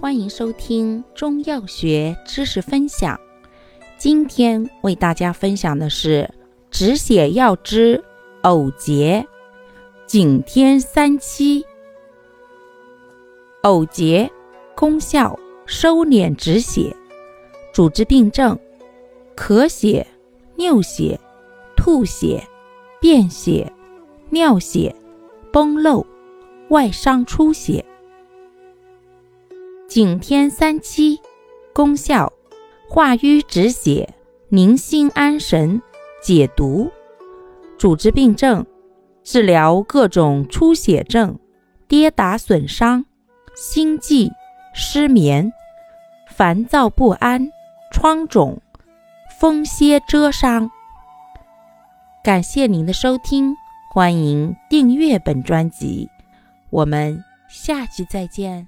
欢迎收听中药学知识分享。今天为大家分享的是止血药之藕节、景天三七。藕节功效收敛止血，主治病症咳血、尿血、吐血、便血、尿血、崩漏、外伤出血。景天三七，功效化瘀止血、宁心安神、解毒。主治病症治疗各种出血症、跌打损伤、心悸、失眠、烦躁不安、疮肿、风歇蛰伤。感谢您的收听，欢迎订阅本专辑，我们下期再见。